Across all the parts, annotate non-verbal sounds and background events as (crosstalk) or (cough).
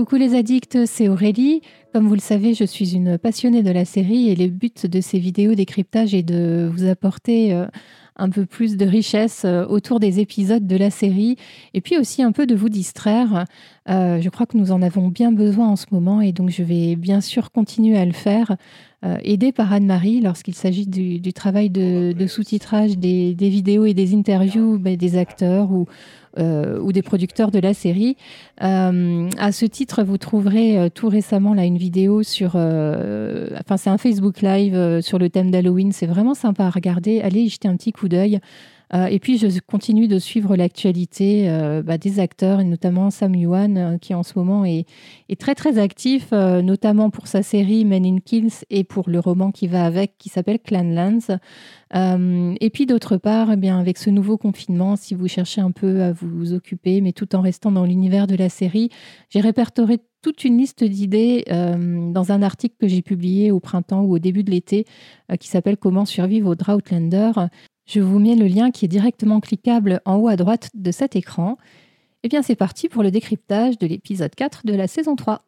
Coucou les addicts, c'est Aurélie. Comme vous le savez, je suis une passionnée de la série et le but de ces vidéos décryptage est de vous apporter euh, un peu plus de richesse euh, autour des épisodes de la série et puis aussi un peu de vous distraire. Euh, je crois que nous en avons bien besoin en ce moment et donc je vais bien sûr continuer à le faire, aidé par Anne-Marie lorsqu'il s'agit du, travail de, sous-titrage des, vidéos et des interviews ben, des acteurs ou euh, ou des producteurs de la série. Euh, à ce titre, vous trouverez euh, tout récemment là une vidéo sur, enfin c'est un Facebook Live sur le thème d'Halloween. C'est vraiment sympa à regarder. Allez y jeter un petit coup d'œil. Euh, et puis, je continue de suivre l'actualité euh, bah, des acteurs, et notamment Sam Yuan, euh, qui en ce moment est, très, très actif, notamment pour sa série Men in Kills et pour le roman qui va avec, qui s'appelle Clanlands. et puis, d'autre part, eh bien, avec ce nouveau confinement, si vous cherchez un peu à vous occuper, mais tout en restant dans l'univers de la série, j'ai répertorié toute une liste d'idées dans un article que j'ai publié au printemps ou au début de l'été qui s'appelle Comment survivre au Droughtlander. Je vous mets le lien qui est directement cliquable en haut à droite de cet écran. Et eh bien c'est parti pour le décryptage de l'épisode 4 de la saison 3.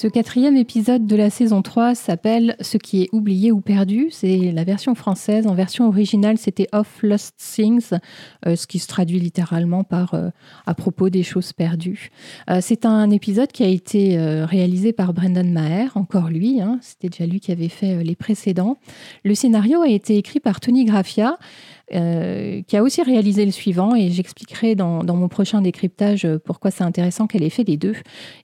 Ce quatrième épisode de la saison 3 s'appelle Ce qui est oublié ou perdu. C'est la version française. En version originale, c'était Off Lost Things, euh, ce qui se traduit littéralement par euh, à propos des choses perdues. Euh, c'est un épisode qui a été réalisé par Brendan Maher, encore lui. Hein. C'était déjà lui qui avait fait les précédents. Le scénario a été écrit par Tony Graffia. Euh, qui a aussi réalisé le suivant, et j'expliquerai dans, mon prochain décryptage euh, pourquoi c'est intéressant qu'elle ait fait les deux,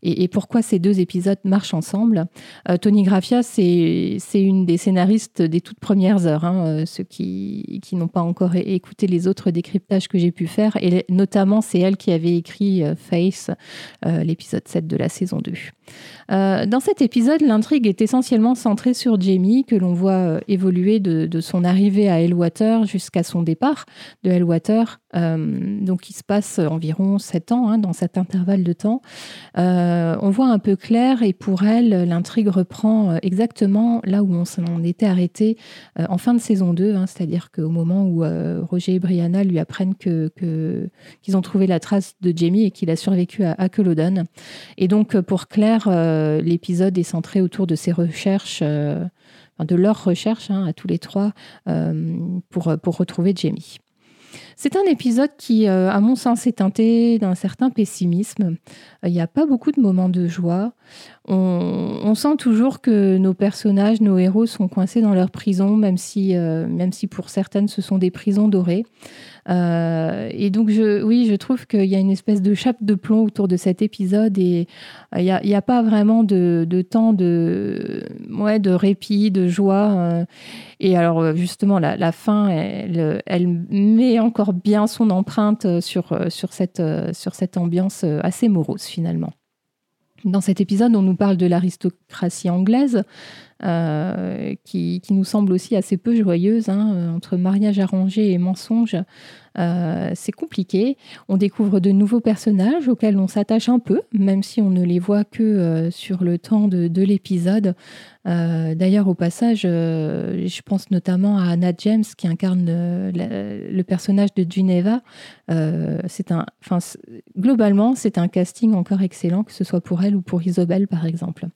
et, pourquoi ces deux épisodes marchent ensemble. Euh, Tony Graffia, c'est une des scénaristes des toutes premières heures, hein, ceux qui, n'ont pas encore écouté les autres décryptages que j'ai pu faire, et notamment c'est elle qui avait écrit Face, l'épisode 7 de la saison 2. dans cet épisode, l'intrigue est essentiellement centrée sur Jamie, que l'on voit évoluer de, de, son arrivée à Elwater jusqu'à son départ de Hellwater. Euh, donc, il se passe environ sept ans hein, dans cet intervalle de temps. Euh, on voit un peu clair et pour elle, l'intrigue reprend euh, exactement là où on s'en était arrêté en fin de saison 2, hein, c'est-à-dire qu'au moment où Roger et Brianna lui apprennent que, qu'ils ont trouvé la trace de Jamie et qu'il a survécu à, à Culloden. Et donc, pour Claire, l'épisode est centré autour de ses recherches de leur recherche hein, à tous les trois pour, pour retrouver Jamie. C'est un épisode qui, euh, à mon sens, est teinté d'un certain pessimisme. Il n'y a pas beaucoup de moments de joie. On, sent toujours que nos personnages, nos héros sont coincés dans leur prison, même si, euh, même si pour certaines ce sont des prisons dorées. Euh, et donc, oui, je trouve qu'il y a une espèce de chape de plomb autour de cet épisode et il n'y a, pas vraiment de, temps de, ouais, de répit, de joie. Et alors, justement, la, fin, elle met encore bien son empreinte sur, sur, cette, sur cette ambiance assez morose, finalement. Dans cet épisode, on nous parle de l'aristocratie anglaise, euh, qui, nous semble aussi assez peu joyeuse, hein, euh, entre mariage arrangé et mensonge. Euh, c'est compliqué. On découvre de nouveaux personnages auxquels on s'attache un peu, même si on ne les voit que sur le temps de, l'épisode. D'ailleurs, au passage, je pense notamment à Anna James qui incarne le, personnage de Geneva. un, globalement, c'est un casting encore excellent, que ce soit pour elle ou pour Isobel, par exemple.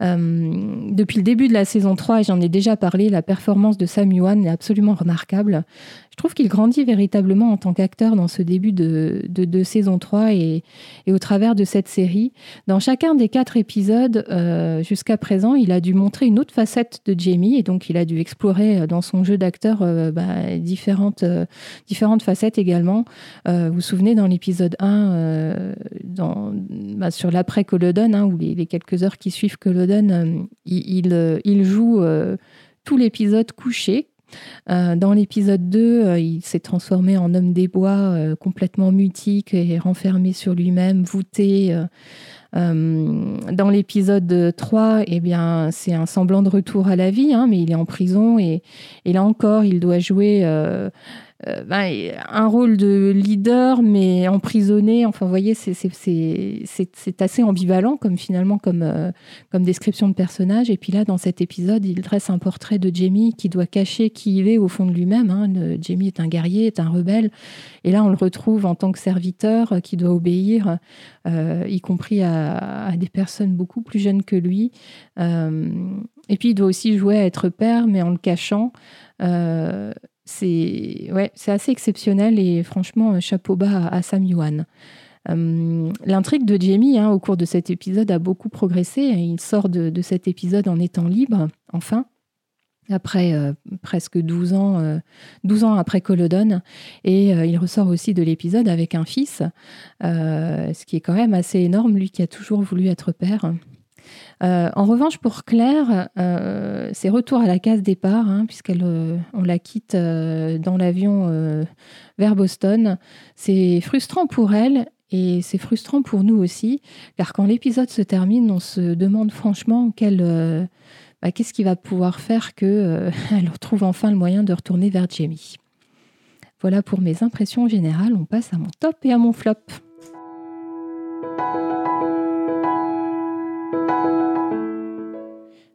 Euh, depuis le début de la saison 3, et j'en ai déjà parlé, la performance de Sam Yuan est absolument remarquable. Je trouve qu'il grandit véritablement en tant qu'acteur dans ce début de, saison 3 et, au travers de cette série. Dans chacun des quatre épisodes, euh, jusqu'à présent, il a dû montrer une autre facette de Jamie et donc il a dû explorer euh, dans son jeu d'acteur euh, bah, différentes, différentes facettes également. vous vous souvenez dans l'épisode 1, dans, bah, sur l'après Culloden, hein, ou les, quelques heures qui suivent Culloden, il, il, il, joue tout l'épisode couché euh, dans l'épisode 2, euh, il s'est transformé en homme des bois, euh, complètement mutique et renfermé sur lui-même, voûté. dans l'épisode 3, eh bien, c'est un semblant de retour à la vie, hein, mais il est en prison et, là encore, il doit jouer ben, un rôle de leader, mais emprisonné. Enfin, vous voyez, c'est assez ambivalent comme finalement comme, euh, comme description de personnage. Et puis là, dans cet épisode, il dresse un portrait de Jamie qui doit cacher qui il est au fond de lui-même. Hein. Jamie est un guerrier, est un rebelle. Et là, on le retrouve en tant que serviteur euh, qui doit obéir, y compris à, des personnes beaucoup plus jeunes que lui. et puis, il doit aussi jouer à être père, mais en le cachant c'est ouais, assez exceptionnel et franchement, chapeau bas à, Sam Yuan. Euh, l'intrigue de Jamie hein, au cours de cet épisode a beaucoup progressé. Il sort de, cet épisode en étant libre, enfin, après euh, presque 12 ans, 12 euh, ans après Colodon. Et il ressort aussi de l'épisode avec un fils, ce qui est quand même assez énorme, lui qui a toujours voulu être père. Euh, en revanche, pour Claire, euh, c'est retour à la case départ, hein, puisqu'elle euh, la quitte dans l'avion vers Boston. C'est frustrant pour elle et c'est frustrant pour nous aussi, car quand l'épisode se termine, on se demande franchement bah, qu'est-ce qui va pouvoir faire qu'elle (laughs) retrouve enfin le moyen de retourner vers Jamie. Voilà pour mes impressions générales. On passe à mon top et à mon flop.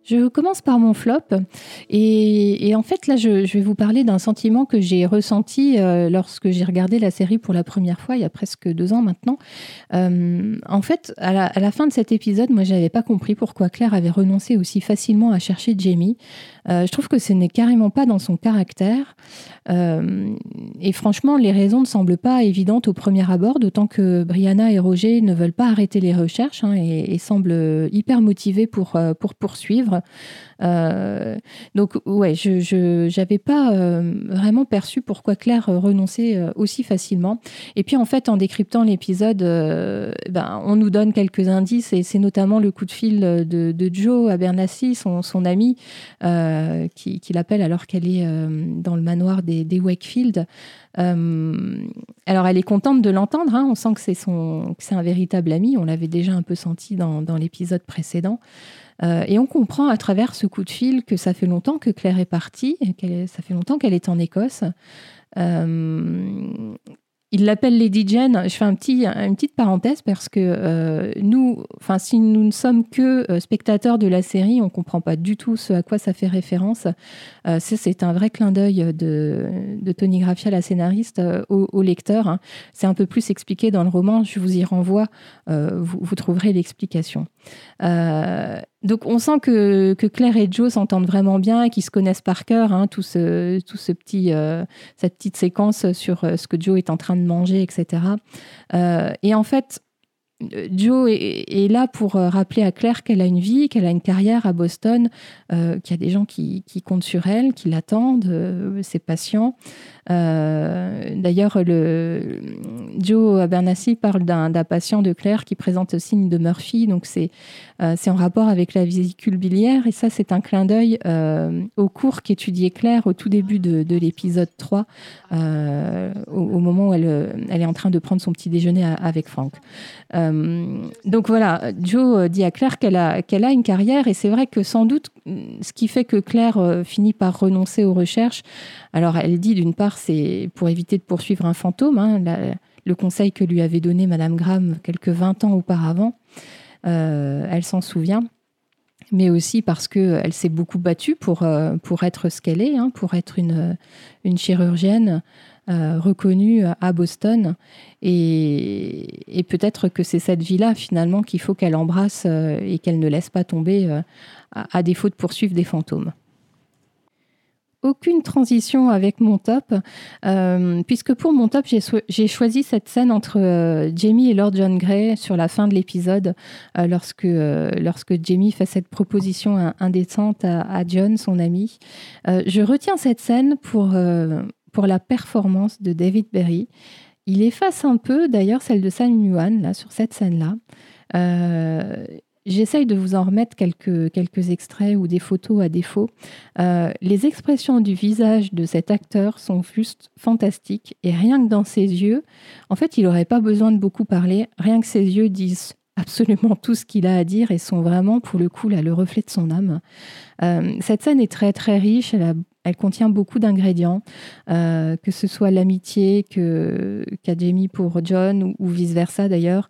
Je commence par mon flop. Et, en fait, là, je, vais vous parler d'un sentiment que j'ai ressenti euh, lorsque j'ai regardé la série pour la première fois, il y a presque deux ans maintenant. Euh, en fait, à la, fin de cet épisode, moi, je n'avais pas compris pourquoi Claire avait renoncé aussi facilement à chercher Jamie. Euh, je trouve que ce n'est carrément pas dans son caractère. et franchement, les raisons ne semblent pas évidentes au premier abord, d'autant que Brianna et Roger ne veulent pas arrêter les recherches hein, et, et, semblent hyper motivés pour, pour poursuivre. Euh, donc, ouais, je n'avais pas euh, vraiment perçu pourquoi Claire renonçait euh, aussi facilement. Et puis, en fait, en décryptant l'épisode, ben, on nous donne quelques indices, et c'est notamment le coup de fil de, Joe à Bernassi, son, son ami, qui, l'appelle alors qu'elle est dans le manoir des, Wakefield. alors, elle est contente de l'entendre. Hein. On sent que c'est un véritable ami. On l'avait déjà un peu senti dans l'épisode précédent. Euh, et on comprend à travers ce coup de fil que ça fait longtemps que Claire est partie, et ça fait longtemps qu'elle est en Écosse. Euh, il l'appelle Lady Jane. Je fais une petite parenthèse parce que euh, nous, si nous ne sommes que spectateurs de la série, on ne comprend pas du tout ce à quoi ça fait référence. c'est un vrai clin d'œil de, Tony Graffia, la scénariste, au, lecteur. Hein. C'est un peu plus expliqué dans le roman. Je vous y renvoie. Vous, trouverez l'explication. Donc on sent que, Claire et Joe s'entendent vraiment bien et qu'ils se connaissent par cœur, hein, tout ce, tout ce petit, euh, cette petite séquence sur euh, ce que Joe est en train de manger, etc. Euh, et en fait, Joe est, là pour rappeler à Claire qu'elle a une vie, qu'elle a une carrière à Boston, qu'il y a des gens qui, qui, comptent sur elle, qui l'attendent, ses patients. Euh, d'ailleurs, le Joe Abernathy parle d'un patient de Claire qui présente signe de Murphy, donc c'est euh, en rapport avec la vésicule biliaire, et ça c'est un clin d'œil euh, au cours qu'étudiait Claire au tout début de, l'épisode 3, au, moment où elle, elle, est en train de prendre son petit déjeuner avec Frank. donc voilà, Joe dit à Claire qu'elle a, qu'elle a une carrière, et c'est vrai que sans doute ce qui fait que Claire finit par renoncer aux recherches, alors elle dit d'une part c'est pour éviter de poursuivre un fantôme, hein, le conseil que lui avait donné Madame Graham quelques 20 ans auparavant. Euh, elle s'en souvient, mais aussi parce qu'elle s'est beaucoup battue pour, euh, pour être ce qu'elle est, hein, pour être une, chirurgienne euh, reconnue à Boston. Et, et peut-être que c'est cette vie-là, finalement, qu'il faut qu'elle embrasse et qu'elle ne laisse pas tomber à défaut de poursuivre des fantômes aucune transition avec mon top, euh, puisque pour mon top, j'ai choisi cette scène entre euh, Jamie et Lord John Grey sur la fin de l'épisode, euh, lorsque, lorsque Jamie fait cette proposition indécente à, John, son ami. je retiens cette scène pour, pour la performance de David Berry. Il efface un peu, d'ailleurs, celle de Sam Yuan, là, sur cette scène-là. J'essaye de vous en remettre quelques, quelques extraits ou des photos à défaut. Euh, les expressions du visage de cet acteur sont juste fantastiques et rien que dans ses yeux, en fait, il n'aurait pas besoin de beaucoup parler, rien que ses yeux disent absolument tout ce qu'il a à dire et sont vraiment, pour le coup, là, le reflet de son âme. Euh, cette scène est très, très riche, elle a elle contient beaucoup d'ingrédients, que ce soit l'amitié qu'a Jamie pour John ou, vice-versa d'ailleurs.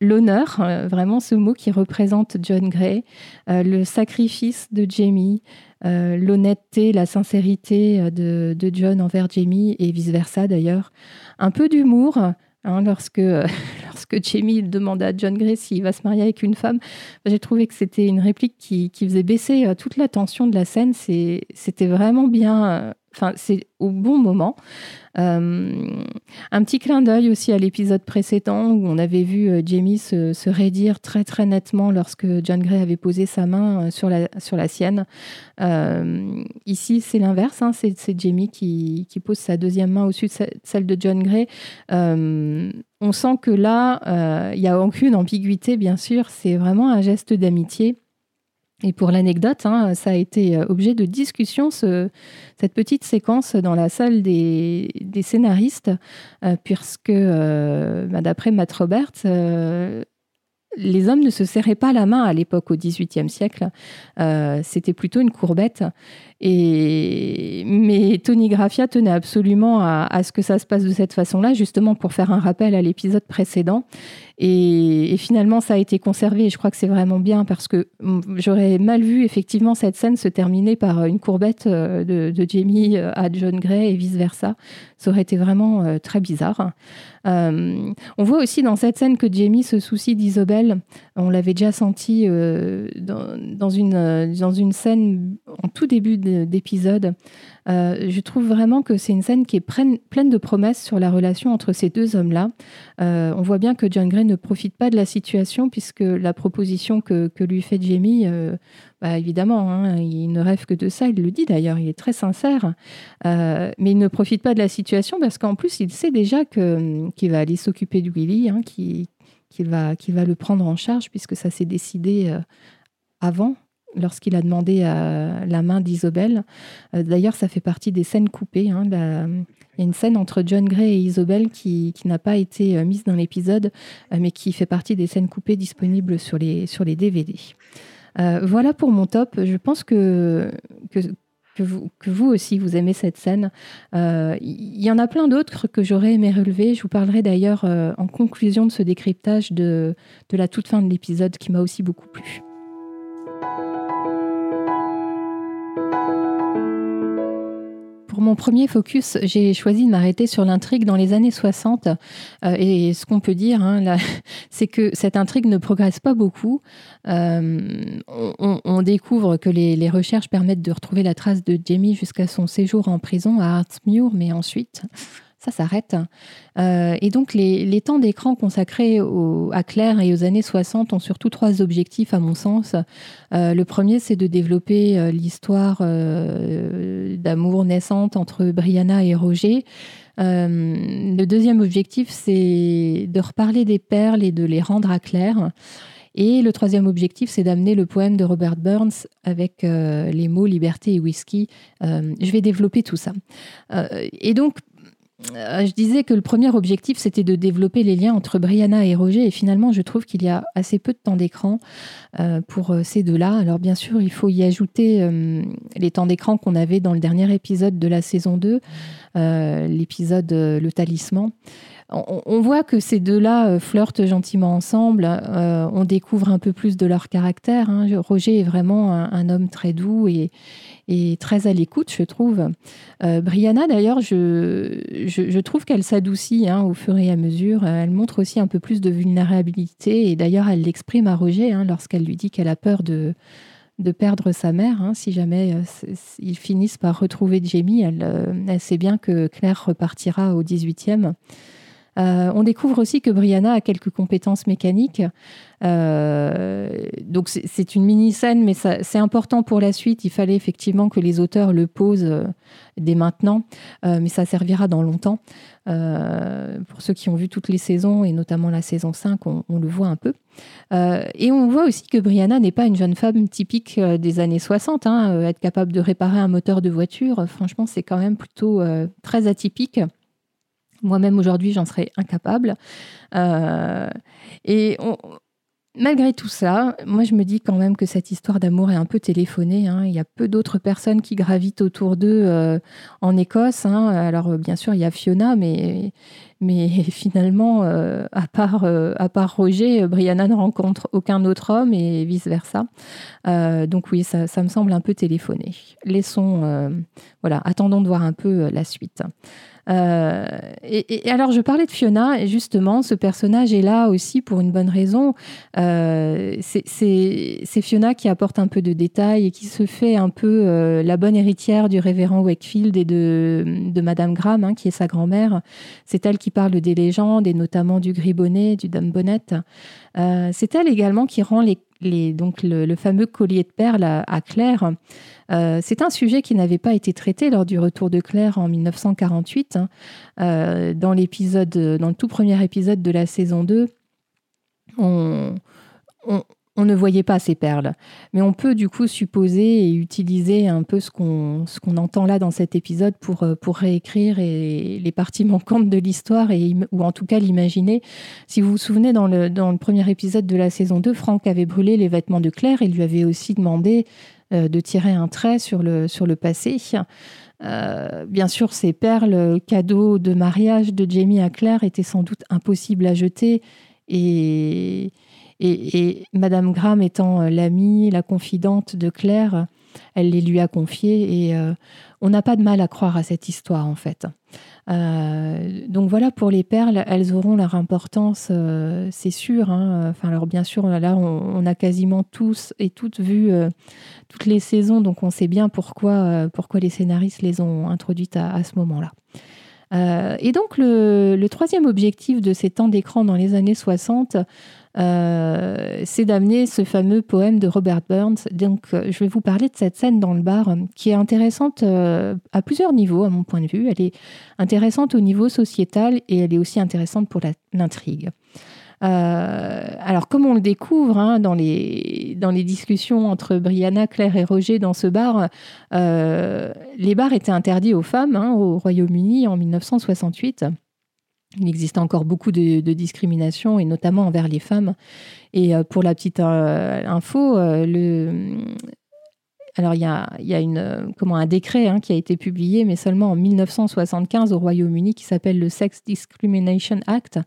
L'honneur, vraiment ce mot qui représente John Gray, le sacrifice de Jamie, l'honnêteté, la sincérité de, de, John envers Jamie et vice-versa d'ailleurs. Un peu d'humour, Hein, lorsque, (laughs) lorsque Jamie demande à John Gray s'il va se marier avec une femme, j'ai trouvé que c'était une réplique qui, qui, faisait baisser euh, toute la tension de la scène. C'était vraiment bien. Enfin, c'est au bon moment. Euh, un petit clin d'œil aussi à l'épisode précédent où on avait vu euh, Jamie se, raidir très très nettement lorsque John Gray avait posé sa main euh, sur la, sur la sienne. ici, c'est l'inverse, hein, c'est Jamie qui, qui, pose sa deuxième main au-dessus de celle de John Gray. on sent que là, il n'y a aucune ambiguïté, bien sûr, c'est vraiment un geste d'amitié. Et pour l'anecdote, hein, ça a été euh, objet de discussion, ce, cette petite séquence dans la salle des, scénaristes, euh, puisque, euh, bah, d'après Matt Roberts, les hommes ne se serraient pas la main à l'époque au XVIIIe siècle. C'était plutôt une courbette. Et... Mais Tony Graffia tenait absolument à, ce que ça se passe de cette façon-là, justement pour faire un rappel à l'épisode précédent. Et, finalement, ça a été conservé. Et je crois que c'est vraiment bien parce que j'aurais mal vu effectivement cette scène se terminer par une courbette euh, de, Jamie euh, à John Gray et vice-versa. Ça aurait été vraiment euh, très bizarre. on voit aussi dans cette scène que Jamie se soucie d'Isobel. On l'avait déjà senti dans, une, dans une scène en tout début d'épisode. Euh, je trouve vraiment que c'est une scène qui est pleine, de promesses sur la relation entre ces deux hommes-là. Euh, on voit bien que John Gray ne profite pas de la situation puisque la proposition que, lui fait Jamie, euh, bah, évidemment, hein, il ne rêve que de ça. Il le dit d'ailleurs, il est très sincère. mais il ne profite pas de la situation parce qu'en plus, il sait déjà qu'il va aller s'occuper de Willy, hein, qu'il va, va le prendre en charge puisque ça s'est décidé avant lorsqu'il a demandé à la main d'Isobel. Euh, d'ailleurs, ça fait partie des scènes coupées. Hein, il y a une scène entre John Gray et Isobel qui, n'a pas été euh, mise dans l'épisode, euh, mais qui fait partie des scènes coupées disponibles sur les, sur les DVD. voilà pour mon top. Je pense que, que, vous, que vous aussi, vous aimez cette scène. Il y en a plein d'autres que j'aurais aimé relever. Je vous parlerai d'ailleurs en conclusion de ce décryptage de, de la toute fin de l'épisode qui m'a aussi beaucoup plu. Pour mon premier focus, j'ai choisi de m'arrêter sur l'intrigue dans les années 60. Euh, et ce qu'on peut dire, hein, (laughs) c'est que cette intrigue ne progresse pas beaucoup. Euh, on, découvre que les, recherches permettent de retrouver la trace de Jamie jusqu'à son séjour en prison à Hartsmuir, mais ensuite, ça s'arrête. Euh, et donc, les, temps d'écran consacrés à Claire et aux années 60 ont surtout trois objectifs, à mon sens. Euh, le premier, c'est de développer euh, l'histoire d'amour naissante entre Brianna et Roger. le deuxième objectif, c'est de reparler des perles et de les rendre à Claire. Et le troisième objectif, c'est d'amener le poème de Robert Burns avec les mots liberté et whisky. je vais développer tout ça. et donc, je disais que le premier objectif, c'était de développer les liens entre Brianna et Roger. Et finalement, je trouve qu'il y a assez peu de temps d'écran euh, pour euh, ces deux-là. Alors, bien sûr, il faut y ajouter les temps d'écran qu'on avait dans le dernier épisode de la saison 2, l'épisode Le Talisman. On, voit que ces deux-là flirtent gentiment ensemble. on découvre un peu plus de leur caractère. Hein. Roger est vraiment un homme très doux et, et très à l'écoute, je trouve. Euh, Brianna, d'ailleurs, je, je, trouve qu'elle s'adoucit hein, au fur et à mesure. Elle montre aussi un peu plus de vulnérabilité et d'ailleurs, elle l'exprime à Roger hein, lorsqu'elle lui dit qu'elle a peur de, de perdre sa mère. Hein, si jamais euh, ils finissent par retrouver Jamie, elle, euh, elle, sait bien que Claire repartira au 18e. Euh, on découvre aussi que Brianna a quelques compétences mécaniques. Euh, c'est une mini-scène, mais c'est important pour la suite. Il fallait effectivement que les auteurs le posent euh, dès maintenant, mais ça servira dans longtemps. pour ceux qui ont vu toutes les saisons, et notamment la saison 5, on, le voit un peu. et on voit aussi que Brianna n'est pas une jeune femme typique des années 60. Hein. être capable de réparer un moteur de voiture, franchement, c'est quand même plutôt très atypique. Moi-même aujourd'hui, j'en serais incapable. Euh, et malgré tout ça, moi je me dis quand même que cette histoire d'amour est un peu téléphonée. Hein. Il y a peu d'autres personnes qui gravitent autour d'eux euh, en Écosse. Hein. Alors bien sûr, il y a Fiona, mais, (laughs) finalement, euh, à, part, euh, à part Roger, Brianna ne rencontre aucun autre homme et vice-versa. donc oui, ça, ça, me semble un peu téléphoné. Laissons, voilà, attendons de voir un peu la suite. Euh, et, alors, je parlais de Fiona, et justement, ce personnage est là aussi pour une bonne raison. Euh, c'est Fiona qui apporte un peu de détails et qui se fait un peu euh, la bonne héritière du révérend Wakefield et de, Madame Graham, hein, qui est sa grand-mère. C'est elle qui parle des légendes, et notamment du gris bonnet, du dame bonnet. c'est elle également qui rend les donc le, fameux collier de perles à, Claire. Euh, c'est un sujet qui n'avait pas été traité lors du retour de Claire en 1948. Hein. Euh, dans le tout premier épisode de la saison 2, on, on ne voyait pas ces perles. Mais on peut du coup supposer et utiliser un peu ce qu'on entend là dans cet épisode pour, euh, pour réécrire les parties (laughs) manquantes de l'histoire, ou en tout cas l'imaginer. Si vous vous souvenez, dans le, dans le premier épisode de la saison 2, Franck avait brûlé les vêtements de Claire et lui avait aussi demandé euh, de tirer un trait sur le, sur le passé. Euh, bien sûr, ces perles, cadeaux de mariage de Jamie à Claire, étaient sans doute impossibles à jeter et et, Madame Graham étant euh, l'amie, la confidente de Claire, elle les lui a confiées et euh, on n'a pas de mal à croire à cette histoire en fait. Euh, donc voilà pour les perles, elles auront leur importance, c'est sûr. Hein. Enfin alors bien sûr là on, a quasiment tous et toutes vu toutes les saisons, donc on sait bien pourquoi pourquoi les scénaristes les ont introduites à, ce moment-là. et donc le, le, troisième objectif de ces temps d'écran dans les années 60, euh, c'est d'amener ce fameux poème de Robert Burns. Donc, euh, je vais vous parler de cette scène dans le bar euh, qui est intéressante à plusieurs niveaux, à mon point de vue. Elle est intéressante au niveau sociétal et elle est aussi intéressante pour l'intrigue. alors, comme on le découvre hein, dans, les, discussions entre Brianna, Claire et Roger dans ce bar, les bars étaient interdits aux femmes hein, au Royaume-Uni en 1968. Il existe encore beaucoup de, discrimination, et notamment envers les femmes. Et euh, pour la petite euh, info, euh, alors il y a, une, comment, un décret hein, qui a été publié, mais seulement en 1975 au Royaume-Uni, qui s'appelle le Sex Discrimination Act,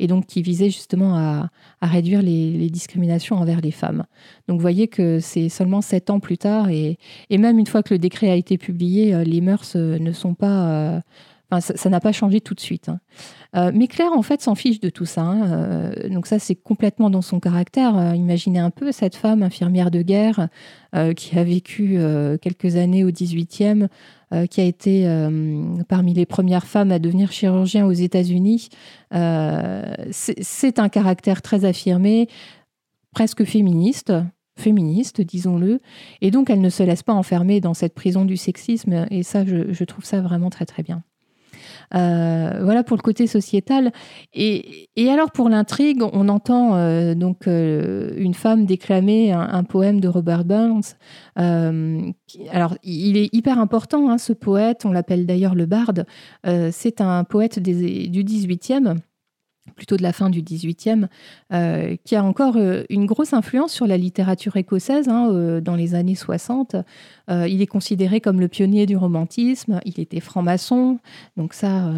et donc qui visait justement à, réduire les, discriminations envers les femmes. Donc vous voyez que c'est seulement sept ans plus tard, et, même une fois que le décret a été publié, les mœurs ne sont pas ça n'a pas changé tout de suite. Hein. Euh, mais Claire, en fait, s'en fiche de tout ça. Hein. Euh, donc ça, c'est complètement dans son caractère. Euh, imaginez un peu cette femme infirmière de guerre qui a vécu quelques années au 18e, qui a été parmi les premières femmes à devenir chirurgien aux États-Unis. c'est un caractère très affirmé, presque féministe, féministe, disons-le. Et donc, elle ne se laisse pas enfermer dans cette prison du sexisme. Et ça, je trouve ça vraiment très, très bien. Euh, voilà pour le côté sociétal. Et, alors pour l'intrigue, on entend euh, donc euh, une femme déclamer un, poème de Robert Burns. alors il est hyper important, hein, ce poète, on l'appelle d'ailleurs le barde. C'est un poète du 18e plutôt de la fin du XVIIIe, euh, qui a encore une grosse influence sur la littérature écossaise hein, dans les années 60. Il est considéré comme le pionnier du romantisme, il était franc-maçon, donc ça,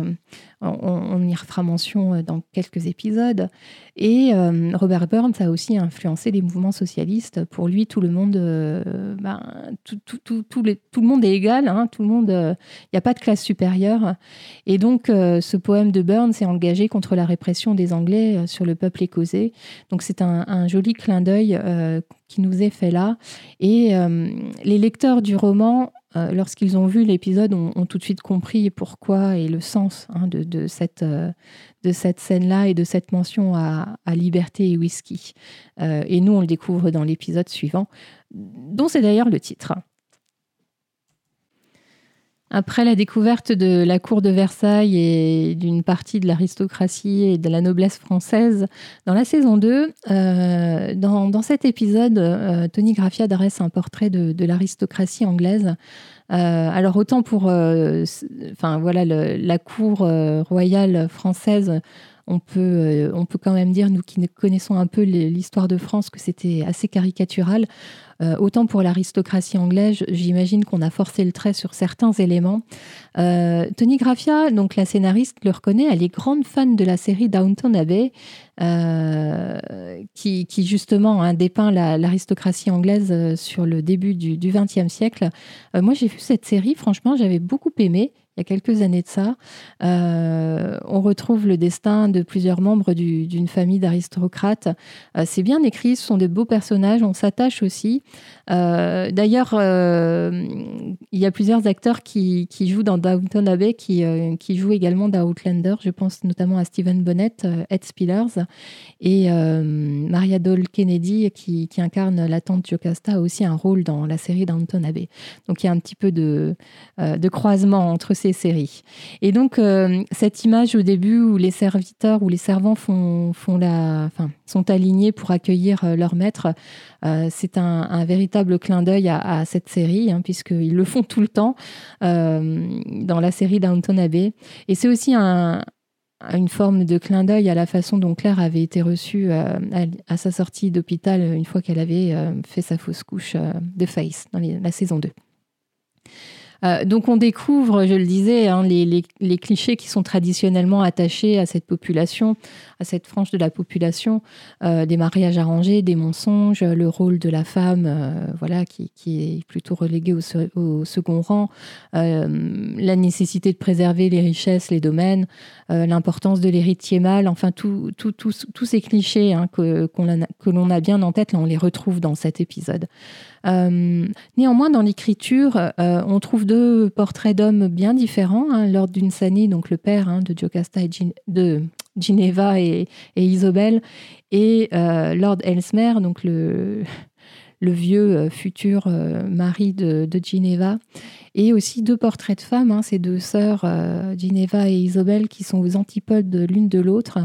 on, y refera mention dans quelques épisodes. Et Robert Burns a aussi influencé les mouvements socialistes. Pour lui, tout le monde, ben, tout, le monde est égal, hein, tout le monde, il n'y a pas de classe supérieure. Et donc, ce poème de Burns est engagé contre la répression des Anglais euh, sur le peuple écossais. Donc c'est un, joli clin d'œil euh, qui nous est fait là. Et euh, les lecteurs du roman, lorsqu'ils ont vu l'épisode, ont, tout de suite compris pourquoi et le sens hein, de, cette, de cette scène-là et de cette mention à, à liberté et whisky. et nous, on le découvre dans l'épisode suivant, dont c'est d'ailleurs le titre. Après la découverte de la cour de Versailles et d'une partie de l'aristocratie et de la noblesse française, dans la saison 2, euh, dans, cet épisode, euh, Tony Graffia dresse un portrait de, l'aristocratie anglaise. Euh, alors autant pour enfin, voilà, la cour royale française on peut, on peut quand même dire, nous qui connaissons un peu l'histoire de France, que c'était assez caricatural. Euh, autant pour l'aristocratie anglaise, j'imagine qu'on a forcé le trait sur certains éléments. Euh, Tony Graffia, donc la scénariste, le reconnaît, elle est grande fan de la série Downton Abbey, euh, qui, justement hein, dépeint l'aristocratie anglaise sur le début du XXe siècle. moi, j'ai vu cette série, franchement, j'avais beaucoup aimé il y a quelques années de ça. Euh, on retrouve le destin de plusieurs membres d'une famille d'aristocrates. Euh, c'est bien écrit, ce sont des beaux personnages, on s'attache aussi. Euh, d'ailleurs, il y a plusieurs acteurs qui, jouent dans Downton Abbey, qui, jouent également dans Outlander. Je pense notamment à Stephen Bonnet, Ed Spillers, et Maria Dole Kennedy, qui, incarne la tante Jocasta, a aussi un rôle dans la série Downton Abbey. Donc il y a un petit peu de, de croisement entre ces séries. Et donc, euh, cette image au début où les serviteurs ou les servants font, font la, enfin, sont alignés pour accueillir euh, leur maître, euh, c'est un, véritable clin d'œil à, cette série, hein, puisqu'ils le font tout le temps dans la série Downton Abbey. Et c'est aussi un, une forme de clin d'œil à la façon dont Claire avait été reçue à, sa sortie d'hôpital une fois qu'elle avait fait sa fausse couche de Face dans la saison 2. Euh, donc on découvre, je le disais, hein, les, clichés qui sont traditionnellement attachés à cette population, à cette frange de la population, euh, des mariages arrangés, des mensonges, le rôle de la femme, euh, voilà, qui, est plutôt relégué au, second rang, la nécessité de préserver les richesses, les domaines, l'importance de l'héritier mâle, enfin tous ces clichés hein, que, l'on a bien en tête, on les retrouve dans cet épisode. Néanmoins, dans l'écriture, on trouve deux portraits d'hommes bien différents. Hein, Lord Dunsany, donc le père hein, de Jocasta et de Ginevra et, Isobel, et euh, Lord Ellesmere, donc le, le vieux euh, futur euh, mari de, de, Ginevra, et aussi deux portraits de femmes, hein, ces deux sœurs, Ginevra et Isobel, qui sont aux antipodes l'une de l'autre.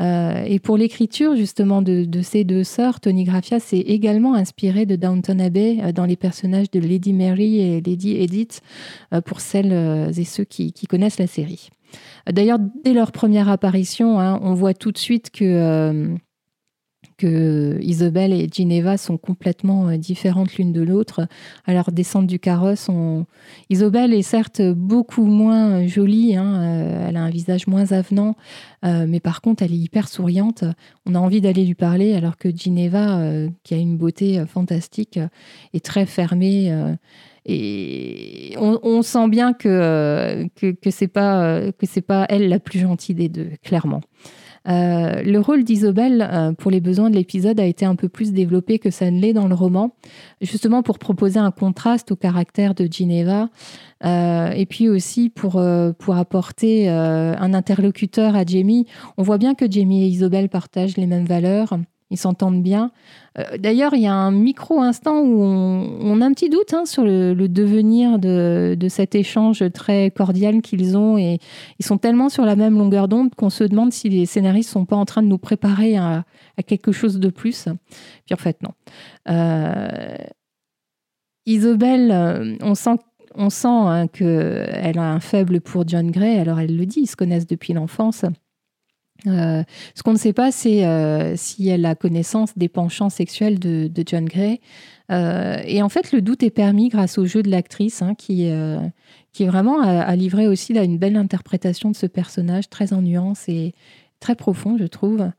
Euh, et pour l'écriture justement de, ces deux sœurs, Tony Graffia s'est également inspiré de Downton Abbey euh, dans les personnages de Lady Mary et Lady Edith, euh, pour celles et ceux qui, connaissent la série. D'ailleurs, dès leur première apparition, hein, on voit tout de suite que que Isabelle et Ginevra sont complètement euh, différentes l'une de l'autre. À leur descente du carrosse, on... Isabelle est certes beaucoup moins jolie, hein, euh, elle a un visage moins avenant, euh, mais par contre, elle est hyper souriante. On a envie d'aller lui parler, alors que Ginevra, qui a une beauté fantastique, est très fermée. et on, sent bien que, que, que c'est pas, pas elle la plus gentille des deux, clairement. Euh, le rôle d'Isobel, euh, pour les besoins de l'épisode, a été un peu plus développé que ça ne l'est dans le roman, justement pour proposer un contraste au caractère de Ginevra, euh, et puis aussi pour, pour apporter un interlocuteur à Jamie. On voit bien que Jamie et Isobel partagent les mêmes valeurs. Ils s'entendent bien. Euh, d'ailleurs, il y a un micro-instant où on, a un petit doute hein, sur le, devenir de, cet échange très cordial qu'ils ont. Et ils sont tellement sur la même longueur d'onde qu'on se demande si les scénaristes sont pas en train de nous préparer à, quelque chose de plus. Puis en fait, non. Euh, Isobel, on sent on sent hein, qu'elle a un faible pour John Gray. Alors elle le dit, ils se connaissent depuis l'enfance. Euh, ce qu'on ne sait pas, c'est euh, si elle a connaissance des penchants sexuels de, John Gray. Euh, et en fait, le doute est permis grâce au jeu de l'actrice, hein, qui, qui vraiment a, livré aussi là, une belle interprétation de ce personnage, très en nuance et très profond, je trouve.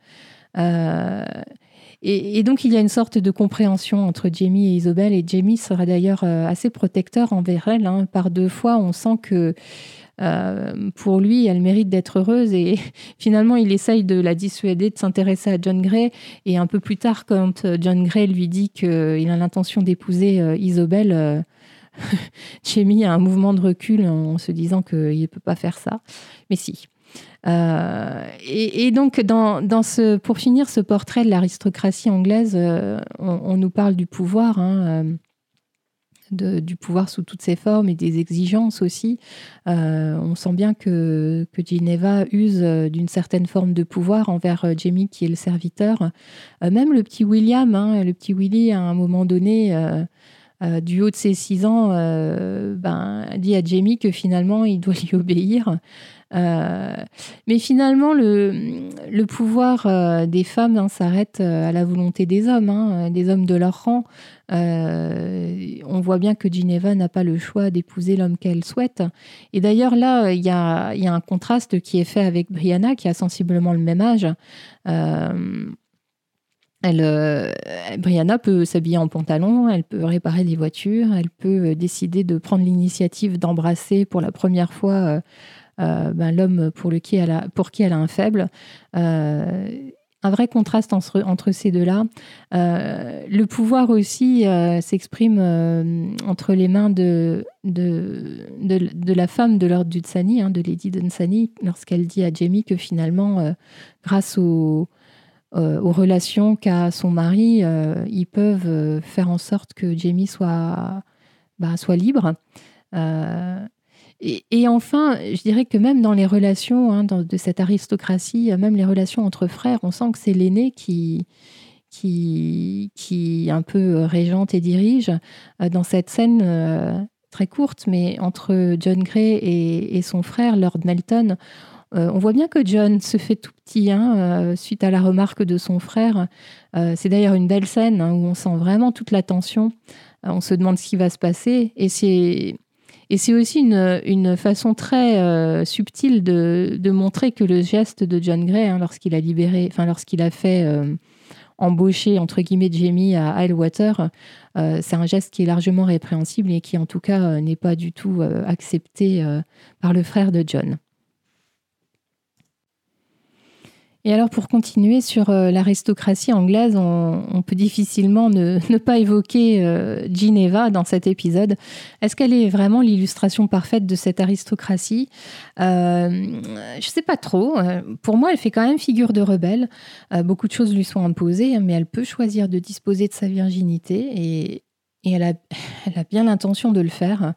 Et, donc, il y a une sorte de compréhension entre Jamie et Isobel. Et Jamie sera d'ailleurs assez protecteur envers elle. Hein. Par deux fois, on sent que euh, pour lui, elle mérite d'être heureuse et (laughs) finalement, il essaye de la dissuader de s'intéresser à John Gray. Et un peu plus tard, quand euh, John Gray lui dit qu'il a l'intention d'épouser euh, Isobel, (laughs) Jamie a un mouvement de recul en se disant qu'il ne peut pas faire ça. Mais si. et, donc, pour finir ce portrait de l'aristocratie anglaise, on, nous parle du pouvoir. Hein, du pouvoir sous toutes ses formes et des exigences aussi. Euh, on sent bien que, que Geneva use euh, d'une certaine forme de pouvoir envers euh, Jamie qui est le serviteur. même le petit William, hein, le petit Willy, à un moment donné, du haut de ses six ans, ben, dit à Jamie que finalement il doit (laughs) lui obéir. Mais finalement, le, pouvoir des femmes hein, s'arrête à la volonté des hommes, hein, des hommes de leur rang. on voit bien que Ginevra n'a pas le choix d'épouser l'homme qu'elle souhaite. Et d'ailleurs, là, il y a, un contraste qui est fait avec Brianna, qui a sensiblement le même âge. Euh, Brianna peut s'habiller en pantalon, elle peut réparer des voitures, elle peut euh, décider de prendre l'initiative d'embrasser pour la première fois euh, ben, l'homme pour, pour qui elle a un faible. un vrai contraste entre, ces deux-là. le pouvoir aussi s'exprime entre les mains de, la femme de Lord Dunsany, hein, de Lady Dunsany, lorsqu'elle dit à Jamie que finalement, grâce au euh, aux relations qu'a son mari, euh, ils peuvent euh, faire en sorte que Jamie soit, bah, soit libre. Et, enfin, je dirais que même dans les relations hein, de cette aristocratie, même les relations entre frères, on sent que c'est l'aîné qui, qui, qui un peu régente et dirige. Dans cette scène très courte, mais entre John Gray et, son frère, Lord Melton, euh, on voit bien que John se fait tout petit hein, euh, suite à la remarque de son frère. Euh, c'est d'ailleurs une belle scène hein, où on sent vraiment toute la tension. on se demande ce qui va se passer. Et c'est, et c'est aussi une, façon très subtile de, montrer que le geste de John Gray, hein, lorsqu'il a libéré, enfin lorsqu'il a fait embaucher entre guillemets Jamie à Highwater, c'est un geste qui est largement répréhensible et qui en tout cas n'est pas du tout accepté par le frère de John. Et alors pour continuer sur euh, l'aristocratie anglaise, on, peut difficilement (laughs) ne, pas évoquer euh, Ginevra dans cet épisode. Est-ce qu'elle est vraiment l'illustration parfaite de cette aristocratie? Euh, Je ne sais pas trop. Pour moi, elle fait quand même figure de rebelle. beaucoup de choses lui sont imposées, mais elle peut choisir de disposer de sa virginité et, (laughs) elle a bien l'intention de le faire.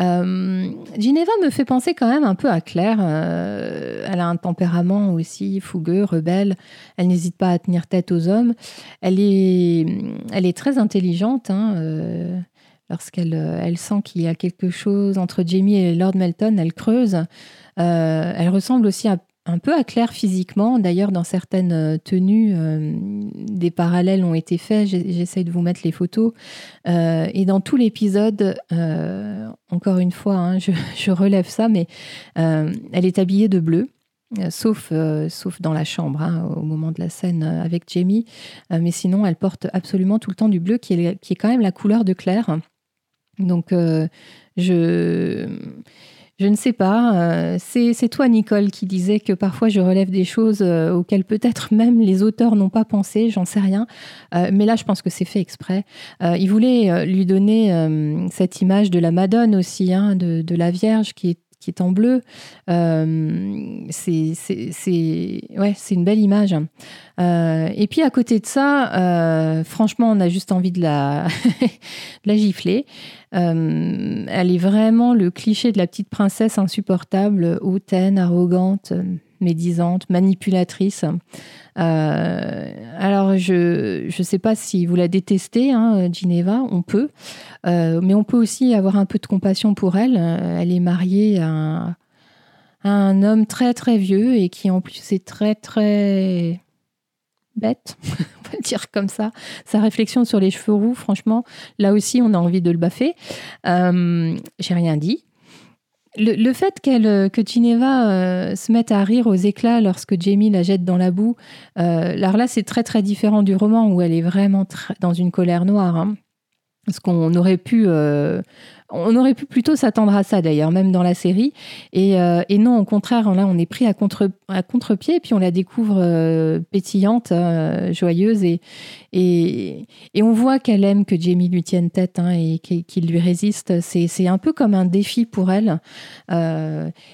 Euh, Ginevra me fait penser quand même un peu à Claire. Euh, elle a un tempérament aussi fougueux, rebelle. Elle n'hésite pas à tenir tête aux hommes. Elle est, elle est très intelligente. Hein, euh, lorsqu'elle elle sent qu'il y a quelque chose entre Jamie et Lord Melton, elle creuse. elle ressemble aussi à un peu à Claire physiquement. D'ailleurs, dans certaines euh, tenues, euh, des parallèles ont été faits. J'essaie de vous mettre les photos. Euh, et dans tout l'épisode, encore une fois, hein, je, (laughs) relève ça, mais elle est habillée de bleu. Sauf, sauf dans la chambre, hein, au moment de la scène avec Jamie. mais sinon, elle porte absolument tout le temps du bleu, qui est, qui est quand même la couleur de Claire. Donc, je je ne sais pas. Euh, c'est toi, Nicole, qui disait que parfois je relève des choses euh, auxquelles peut-être (laughs) même les auteurs n'ont pas pensé, j'en sais rien. Euh, mais là, je pense que c'est fait exprès. il voulait lui donner cette image de la Madone aussi, hein, de, de, la Vierge qui est qui est en bleu. Euh, c'est ouais, une belle image. Euh, et puis à côté de ça, euh, franchement, on a juste envie de la, (laughs) la gifler. elle est vraiment le cliché de la petite princesse insupportable, hautaine, arrogante, médisante, manipulatrice. Euh, alors, je ne sais pas si vous la détestez, hein, Ginevra, on peut, euh, mais on peut aussi avoir un peu de compassion pour elle. Euh, elle est mariée à un, homme très très vieux et qui en plus est très très bête, (laughs) on va dire comme ça. Sa réflexion sur les cheveux roux, franchement, là aussi, on a envie de le baffer. J'ai rien dit. Le, fait qu'elle, euh, que Ginevra euh, se mette à rire aux éclats lorsque Jamie la jette dans la boue, euh, alors là, c'est très très différent du roman où elle est vraiment dans une colère noire. Hein. Parce qu'on aurait pu on aurait pu plutôt s'attendre à ça d'ailleurs, même dans la série. Et, euh, non, au contraire, là, on est pris à contre à contre-pied, puis on la découvre euh, pétillante, euh, joyeuse, et, on voit qu'elle aime que Jamie lui tienne tête hein, et qu'il lui résiste. C'est un peu comme un défi pour elle.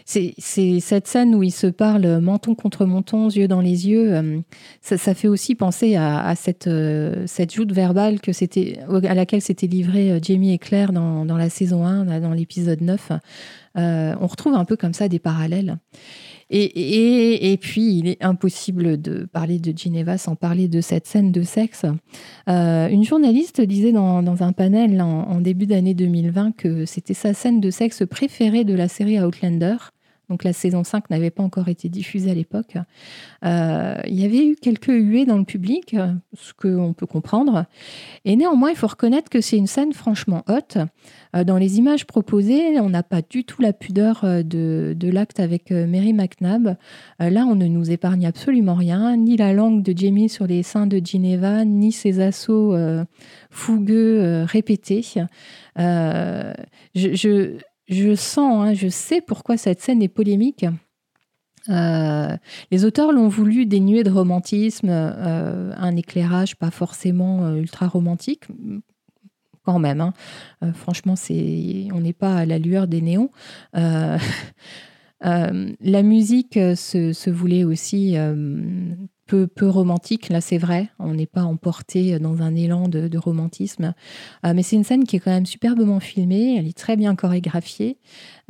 c'est cette scène où ils se parlent menton contre menton, yeux dans les yeux. Ça, fait aussi penser à, cette, joute verbale que à laquelle s'étaient livrés Jamie et Claire dans, la série saison 1, dans l'épisode 9, euh, on retrouve un peu comme ça des parallèles. Et, puis, il est impossible de parler de Geneva sans parler de cette scène de sexe. Euh, une journaliste disait dans, dans un panel en, début d'année 2020 que c'était sa scène de sexe préférée de la série Outlander. Donc la saison 5 n'avait pas encore été diffusée à l'époque. Euh, il y avait eu quelques huées dans le public, ce qu'on peut comprendre. Et néanmoins, il faut reconnaître que c'est une scène franchement haute. Euh, dans les images proposées, on n'a pas du tout la pudeur euh, de, l'acte avec Mary McNabb. Là, on ne nous épargne absolument rien, ni la langue de Jamie sur les seins de Geneva, ni ses assauts fougueux répétés. je sens, hein, je sais pourquoi cette scène est polémique. Euh, les auteurs l'ont voulu dénuer de romantisme, euh, un éclairage pas forcément euh, ultra romantique, quand même. Hein. franchement, c'est, on n'est pas à la lueur des néons. (laughs) la musique se voulait aussi peu, romantique, là c'est vrai, on n'est pas emporté dans un élan de, romantisme, euh, mais c'est une scène qui est quand même superbement filmée, elle est très bien chorégraphiée,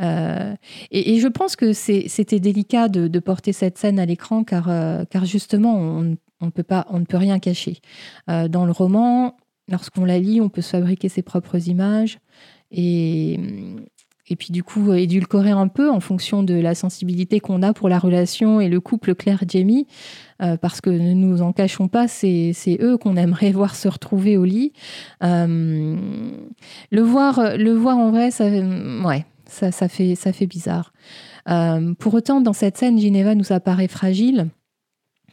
euh, et, je pense que c'était délicat de, porter cette scène à l'écran car, euh, car justement on, on, peut pas, on ne peut rien cacher. dans le roman, lorsqu'on la lit, on peut se fabriquer ses propres images, et, et puis du coup édulcorer un peu en fonction de la sensibilité qu'on a pour la relation et le couple Claire-Jamie, euh, parce que ne nous en cachons pas, c'est eux qu'on aimerait voir se retrouver au lit. Euh, le, voir, le voir en vrai, ça, ouais, ça, ça, fait, ça fait bizarre. Euh, pour autant, dans cette scène, Gineva nous apparaît fragile.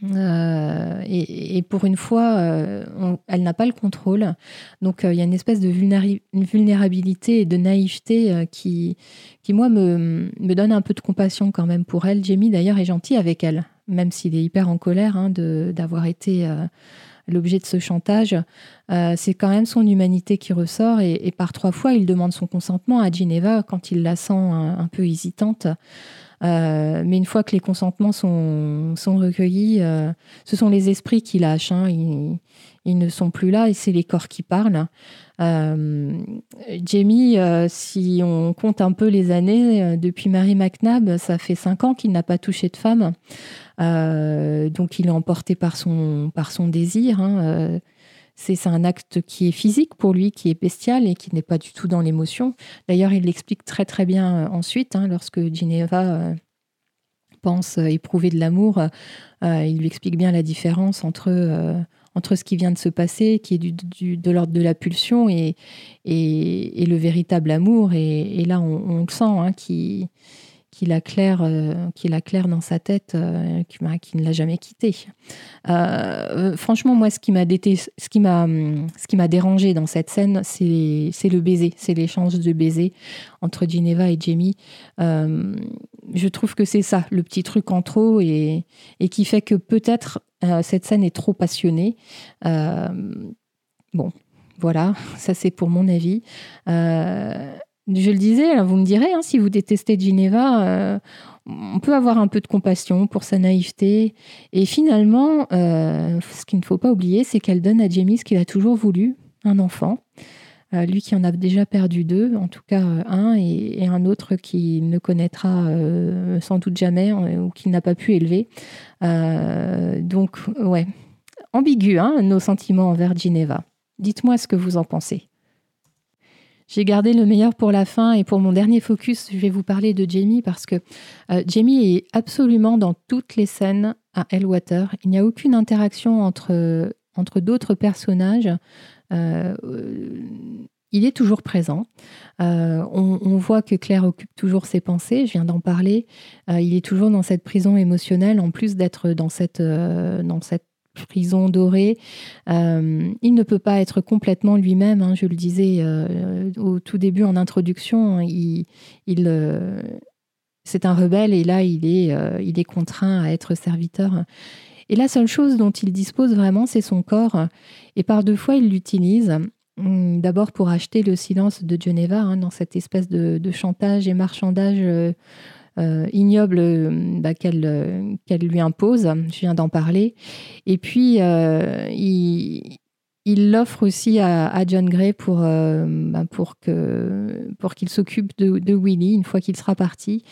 Euh, et, pour une fois, euh, elle n'a pas le contrôle. Donc euh, il y a une espèce de vulnérabilité et de naïveté qui, qui, moi, me, donne un peu de compassion quand même pour elle. Jamie, d'ailleurs, est gentil avec elle, même s'il est hyper en colère hein, d'avoir été l'objet de ce chantage. C'est quand même son humanité qui ressort. Et, par trois fois, il demande son consentement à Geneva quand il la sent un peu hésitante. Euh, mais une fois que les consentements sont, recueillis, euh, ce sont les esprits qui lâchent. Hein. ils, ne sont plus là et c'est les corps qui parlent. Euh, Jamie, si on compte un peu les années, depuis Mary McNabb, ça fait cinq ans qu'il n'a pas touché de femme. donc il est emporté par son, par son désir. Hein. C'est un acte qui est physique pour lui, qui est bestial et qui n'est pas du tout dans l'émotion. D'ailleurs, il l'explique très très bien euh, ensuite, hein, lorsque Ginevra euh, pense euh, éprouver de l'amour, il lui explique bien la différence entre, entre ce qui vient de se passer, qui est du, de l'ordre de la pulsion, et, et, le véritable amour. Et, là, on, le sent, hein, qui qu'il a clair, euh, dans sa tête, euh, qui, ne l'a jamais quitté. Euh, franchement, moi, ce qui m'a ce qui m'a, ce qui m'a dérangé dans cette scène, c'est, le baiser, c'est l'échange de baisers entre Geneva et Jamie. je trouve que c'est ça, le petit truc en trop, et qui fait que peut-être cette scène est trop passionnée. bon, voilà, (laughs) ça c'est pour mon avis. Je le disais, vous me direz, hein, si vous détestez Geneva, euh, on peut avoir un peu de compassion pour sa naïveté. Et finalement, euh, ce qu'il ne faut pas oublier, c'est qu'elle donne à Jamie ce qu'il a toujours voulu, un enfant. Euh, lui qui en a déjà perdu deux, en tout cas un, et, un autre qu'il ne connaîtra sans doute jamais ou qu'il n'a pas pu élever. donc, ouais, ambigu, hein, nos sentiments envers Geneva. Dites-moi ce que vous en pensez. J'ai gardé le meilleur pour la fin et pour mon dernier focus, je vais vous parler de Jamie parce que euh, Jamie est absolument dans toutes les scènes à Hellwater. Il n'y a aucune interaction entre, entre d'autres personnages. Euh, il est toujours présent. Euh, on, voit que Claire occupe toujours ses pensées, je viens d'en parler. il est toujours dans cette prison émotionnelle, en plus d'être dans cette, dans cette prison dorée. Euh, il ne peut pas être complètement lui-même, hein, je le disais euh, au tout début en introduction. Il, euh, c'est un rebelle et là, il est, il est contraint à être serviteur. Et la seule chose dont il dispose vraiment, c'est son corps. Et par deux fois, il l'utilise. Hum, d'abord pour acheter le silence de Geneva, hein, dans cette espèce de, de chantage et marchandage euh, ignoble euh, bah, euh, qu'elle lui impose. Je viens d'en parler. Et puis, il, il l'offre aussi à, John Gray pour, bah, pour, qu'il s'occupe de, de, Willy une fois qu'il sera parti.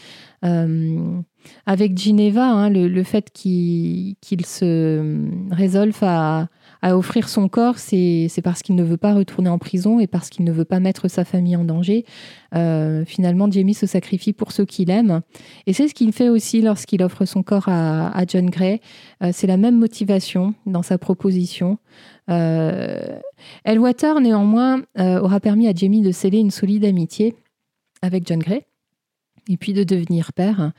avec Gineva, hein, le, fait qu'il se résolve à, à offrir son corps, c'est parce qu'il ne veut pas retourner en prison et parce qu'il ne veut pas mettre sa famille en danger. finalement, Jamie se sacrifie pour ceux qu'il aime. Et c'est ce qu'il fait aussi lorsqu'il offre son corps à, John Gray. c'est la même motivation dans sa proposition. Euh, Elwater, néanmoins, aura permis à Jamie de sceller une solide amitié avec John Gray et puis de devenir père.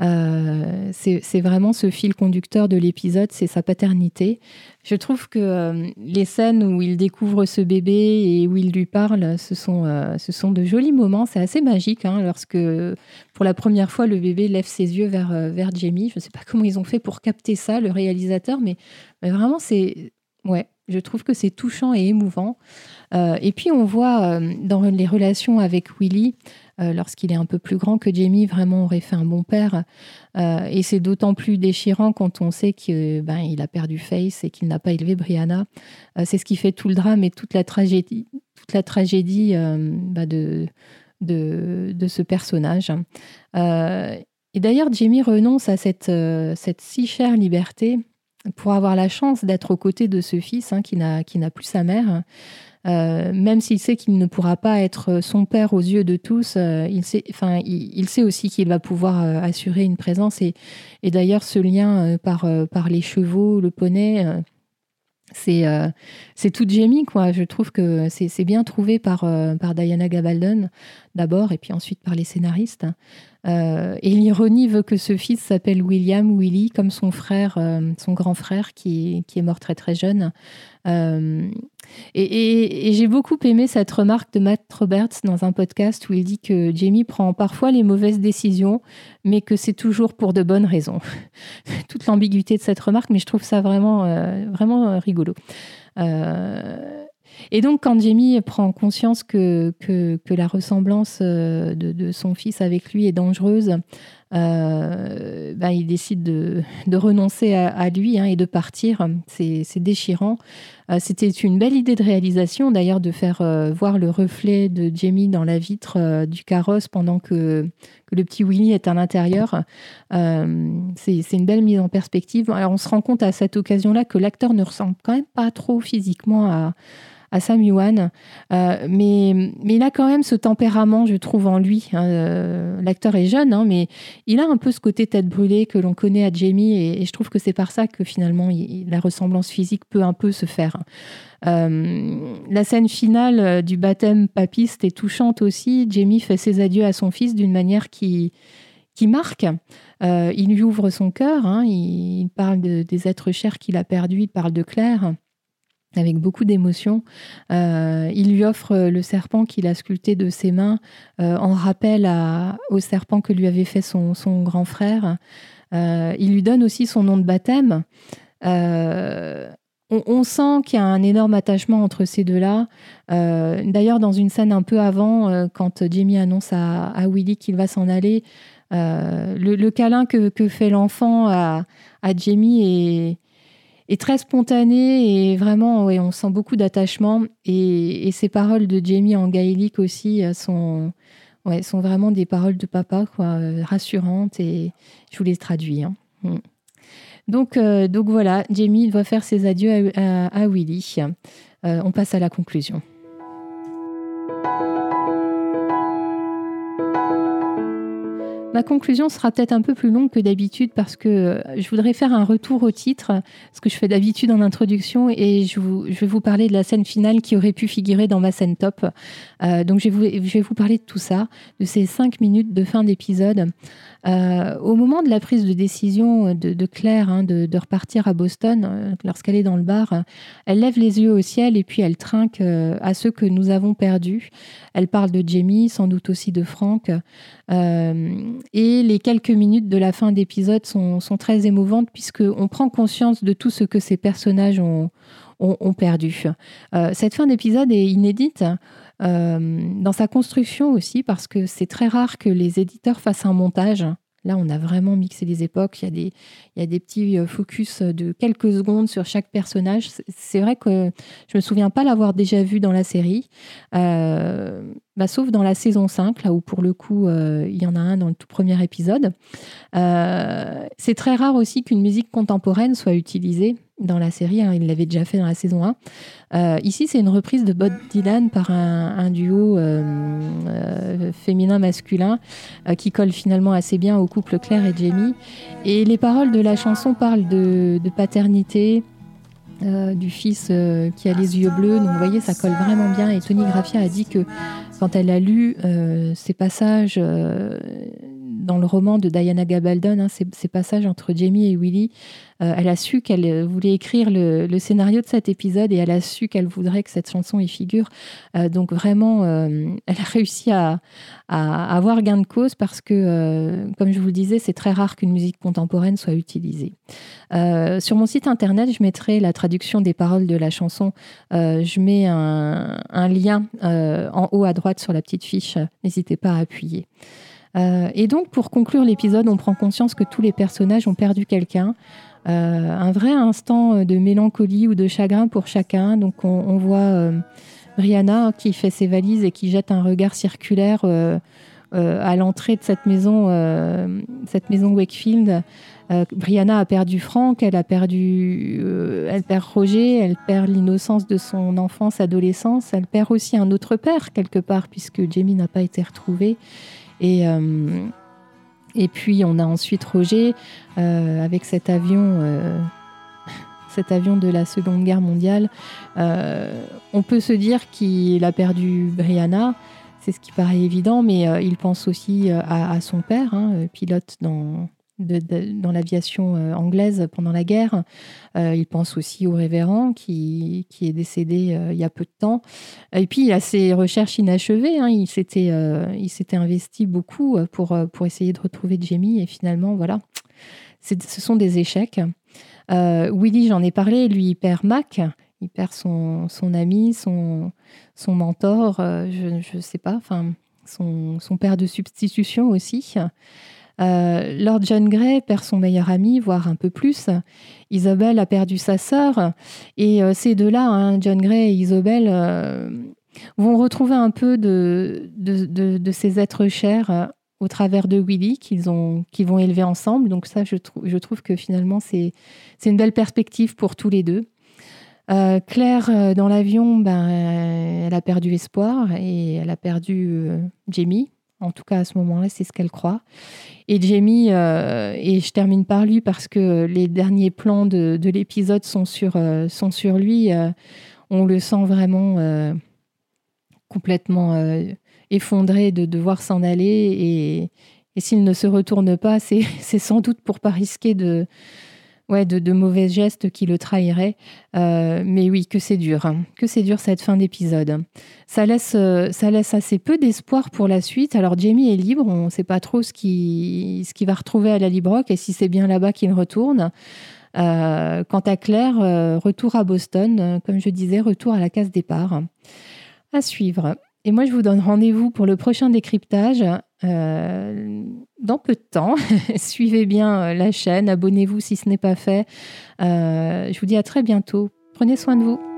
Euh, c'est vraiment ce fil conducteur de l'épisode, c'est sa paternité. Je trouve que euh, les scènes où il découvre ce bébé et où il lui parle, ce sont, euh, ce sont de jolis moments. C'est assez magique hein, lorsque, pour la première fois, le bébé lève ses yeux vers, vers Jamie. Je ne sais pas comment ils ont fait pour capter ça, le réalisateur, mais, mais vraiment, c'est... Ouais, je trouve que c'est touchant et émouvant. et puis on voit dans les relations avec Willy euh, lorsqu'il est un peu plus grand que Jamie, vraiment aurait fait un bon père. Euh, et c'est d'autant plus déchirant quand on sait qu'il ben, a perdu Face et qu'il n'a pas élevé Brianna. Euh, c'est ce qui fait tout le drame et toute la tragédie, toute la tragédie bah, de, de, de, ce personnage. et d'ailleurs, Jamie renonce à cette, cette si chère liberté pour avoir la chance d'être aux côtés de ce fils hein, qui n'a plus sa mère. Euh, même s'il sait qu'il ne pourra pas être son père aux yeux de tous, euh, il, sait, enfin, il, sait aussi qu'il va pouvoir euh, assurer une présence. Et, et d'ailleurs, ce lien par, par les chevaux, le poney, c'est c'est tout Jamie, quoi. Je trouve que c'est bien trouvé par, par Diana Gabaldon, d'abord, et puis ensuite par les scénaristes. et l'ironie veut que ce fils s'appelle William Willy, comme son frère, son grand frère, qui, est mort très très jeune. Et, j'ai beaucoup aimé cette remarque de Matt Roberts dans un podcast où il dit que Jamie prend parfois les mauvaises décisions, mais que c'est toujours pour de bonnes raisons. (laughs) Toute l'ambiguïté de cette remarque, mais je trouve ça vraiment, euh, vraiment euh, rigolo. Euh, et donc, quand Jamie prend conscience que, que, la ressemblance de, de, son fils avec lui est dangereuse, euh, bah, il décide de, renoncer à, lui hein, et de partir. C'est déchirant. Euh, c'était une belle idée de réalisation, d'ailleurs, de faire euh, voir le reflet de Jamie dans la vitre du carrosse pendant que, le petit Willy est à l'intérieur. C'est une belle mise en perspective. On se rend compte à cette occasion-là que l'acteur ne ressemble quand même pas trop physiquement à à Sam Yuan. Mais, mais il a quand même ce tempérament, je trouve, en lui. Hein, l'acteur est jeune, hein, mais il a un peu ce côté tête brûlée que l'on connaît à Jamie, et, je trouve que c'est par ça que finalement la ressemblance physique peut un peu se faire. Euh, la scène finale du baptême papiste est touchante aussi. Jamie fait ses adieux à son fils d'une manière qui, marque. il lui ouvre son cœur, hein, il, parle des êtres chers qu'il a perdus, il parle de Claire avec beaucoup d'émotion. Euh, il lui offre le serpent qu'il a sculpté de ses mains euh, en rappel au serpent que lui avait fait son, grand frère. Euh, il lui donne aussi son nom de baptême. On, sent qu'il y a un énorme attachement entre ces deux-là. D'ailleurs, dans une scène un peu avant, quand Jamie annonce à, Willy qu'il va s'en aller, le, câlin que, fait l'enfant à, à Jamie est est très spontané et vraiment, ouais, on sent beaucoup d'attachement. Et, ces paroles de Jamie en gaélique aussi euh, sont, ouais, sont vraiment des paroles de papa, quoi, euh, rassurantes. Et je vous les traduis. Hein. Mm. Donc, euh, donc voilà, Jamie doit faire ses adieux à, Willy. on passe à la conclusion. Ma conclusion sera peut-être un peu plus longue que d'habitude parce que euh, je voudrais faire un retour au titre, ce que je fais d'habitude en introduction, et je, vais vous parler de la scène finale qui aurait pu figurer dans ma scène top. Euh, donc je vais, vous, parler de tout ça, de ces cinq minutes de fin d'épisode. Euh, au moment de la prise de décision de, Claire hein, de, repartir à Boston, lorsqu'elle est dans le bar, elle lève les yeux au ciel et puis elle trinque à ceux que nous avons perdus. Elle parle de Jamie, sans doute aussi de Frank. Et les quelques minutes de la fin d'épisode sont, très émouvantes puisqu'on prend conscience de tout ce que ces personnages ont, perdu. Euh, cette fin d'épisode est inédite euh, dans sa construction aussi parce que c'est très rare que les éditeurs fassent un montage. Là, on a vraiment mixé les époques. Il y a des, petits euh, focus de quelques secondes sur chaque personnage. C'est vrai que je me souviens pas l'avoir déjà vu dans la série. Bah, sauf dans la saison 5, là où pour le coup, il y en a un dans le tout premier épisode. c'est très rare aussi qu'une musique contemporaine soit utilisée dans la série. Hein, il l'avait déjà fait dans la saison 1. Euh, ici, c'est une reprise de Bob Dylan par un, duo euh, euh, féminin-masculin qui colle finalement assez bien au couple Claire et Jamie. Et les paroles de la chanson parlent de, paternité, du fils qui a les yeux bleus. Donc vous voyez, ça colle vraiment bien. Et Tony Graffia a dit que quand elle a lu ces passages dans le roman de Diana Gabaldon, hein, ces, passages entre Jamie et Willy, euh, elle a su qu'elle voulait écrire le, scénario de cet épisode et elle a su qu'elle voudrait que cette chanson y figure. Euh, donc vraiment, euh, elle a réussi à, avoir gain de cause parce que, comme je vous le disais, c'est très rare qu'une musique contemporaine soit utilisée. sur mon site internet, je mettrai la traduction des paroles de la chanson. je mets un lien en haut à droite sur la petite fiche. N'hésitez pas à appuyer. Euh, et donc, pour conclure l'épisode, on prend conscience que tous les personnages ont perdu quelqu'un. Euh, un vrai instant de mélancolie ou de chagrin pour chacun. Donc, on, voit euh, Brianna qui fait ses valises et qui jette un regard circulaire à l'entrée de cette maison, cette maison Wakefield. Brianna a perdu Franck, elle a perdu, elle perd Roger, elle perd l'innocence de son enfance, adolescence, elle perd aussi un autre père quelque part puisque Jamie n'a pas été retrouvé. Et, euh, et puis on a ensuite Roger euh, avec cet avion euh, (laughs) cet avion de la Seconde Guerre mondiale. on peut se dire qu'il a perdu Brianna, c'est ce qui paraît évident, mais il pense aussi à, son père, hein, pilote dans, dans l'aviation euh, anglaise pendant la guerre. Euh, il pense aussi au révérend qui, qui est décédé euh, il y a peu de temps. Et puis, il a ses recherches inachevées. Hein. Il s'était investi beaucoup pour, pour essayer de retrouver Jamie. Et finalement, voilà, ce sont des échecs. Willy, j'en ai parlé, lui, il perd Mac. Il perd son, son ami, son, son mentor, je ne sais pas, enfin, son, son père de substitution aussi. Euh, Lord John Grey perd son meilleur ami, voire un peu plus. Isabelle a perdu sa sœur. Et euh, ces deux-là, hein, John Grey et Isabelle, euh, vont retrouver un peu de, de, ces êtres chers au travers de Willy qu'ils vont élever ensemble. Donc ça, je, je trouve que finalement, c'est une belle perspective pour tous les deux. Claire, dans l'avion, ben, elle a perdu espoir et elle a perdu Jamie. En tout cas, à ce moment-là, c'est ce qu'elle croit. Et Jamie, euh, et je termine par lui parce que les derniers plans de, l'épisode sont sur, euh, sont sur lui. Euh, on le sent vraiment complètement effondré de devoir s'en aller. Et, et s'il ne se retourne pas, c'est (laughs) sans doute pour pas risquer de, ouais, de, mauvais gestes qui le trahiraient. Euh, mais oui, que c'est dur, hein. que c'est dur cette fin d'épisode. Ça laisse, euh, ça laisse assez peu d'espoir pour la suite. Alors Jamie est libre, on ne sait pas trop ce qu'il ce va retrouver à la Librock et si c'est bien là-bas qu'il retourne. Euh, quant à Claire, retour à Boston, comme je disais, retour à la case départ. À suivre. Et moi, je vous donne rendez-vous pour le prochain décryptage euh, dans peu de temps. (laughs) Suivez bien euh, la chaîne, abonnez-vous si ce n'est pas fait. Euh, je vous dis à très bientôt. Prenez soin de vous.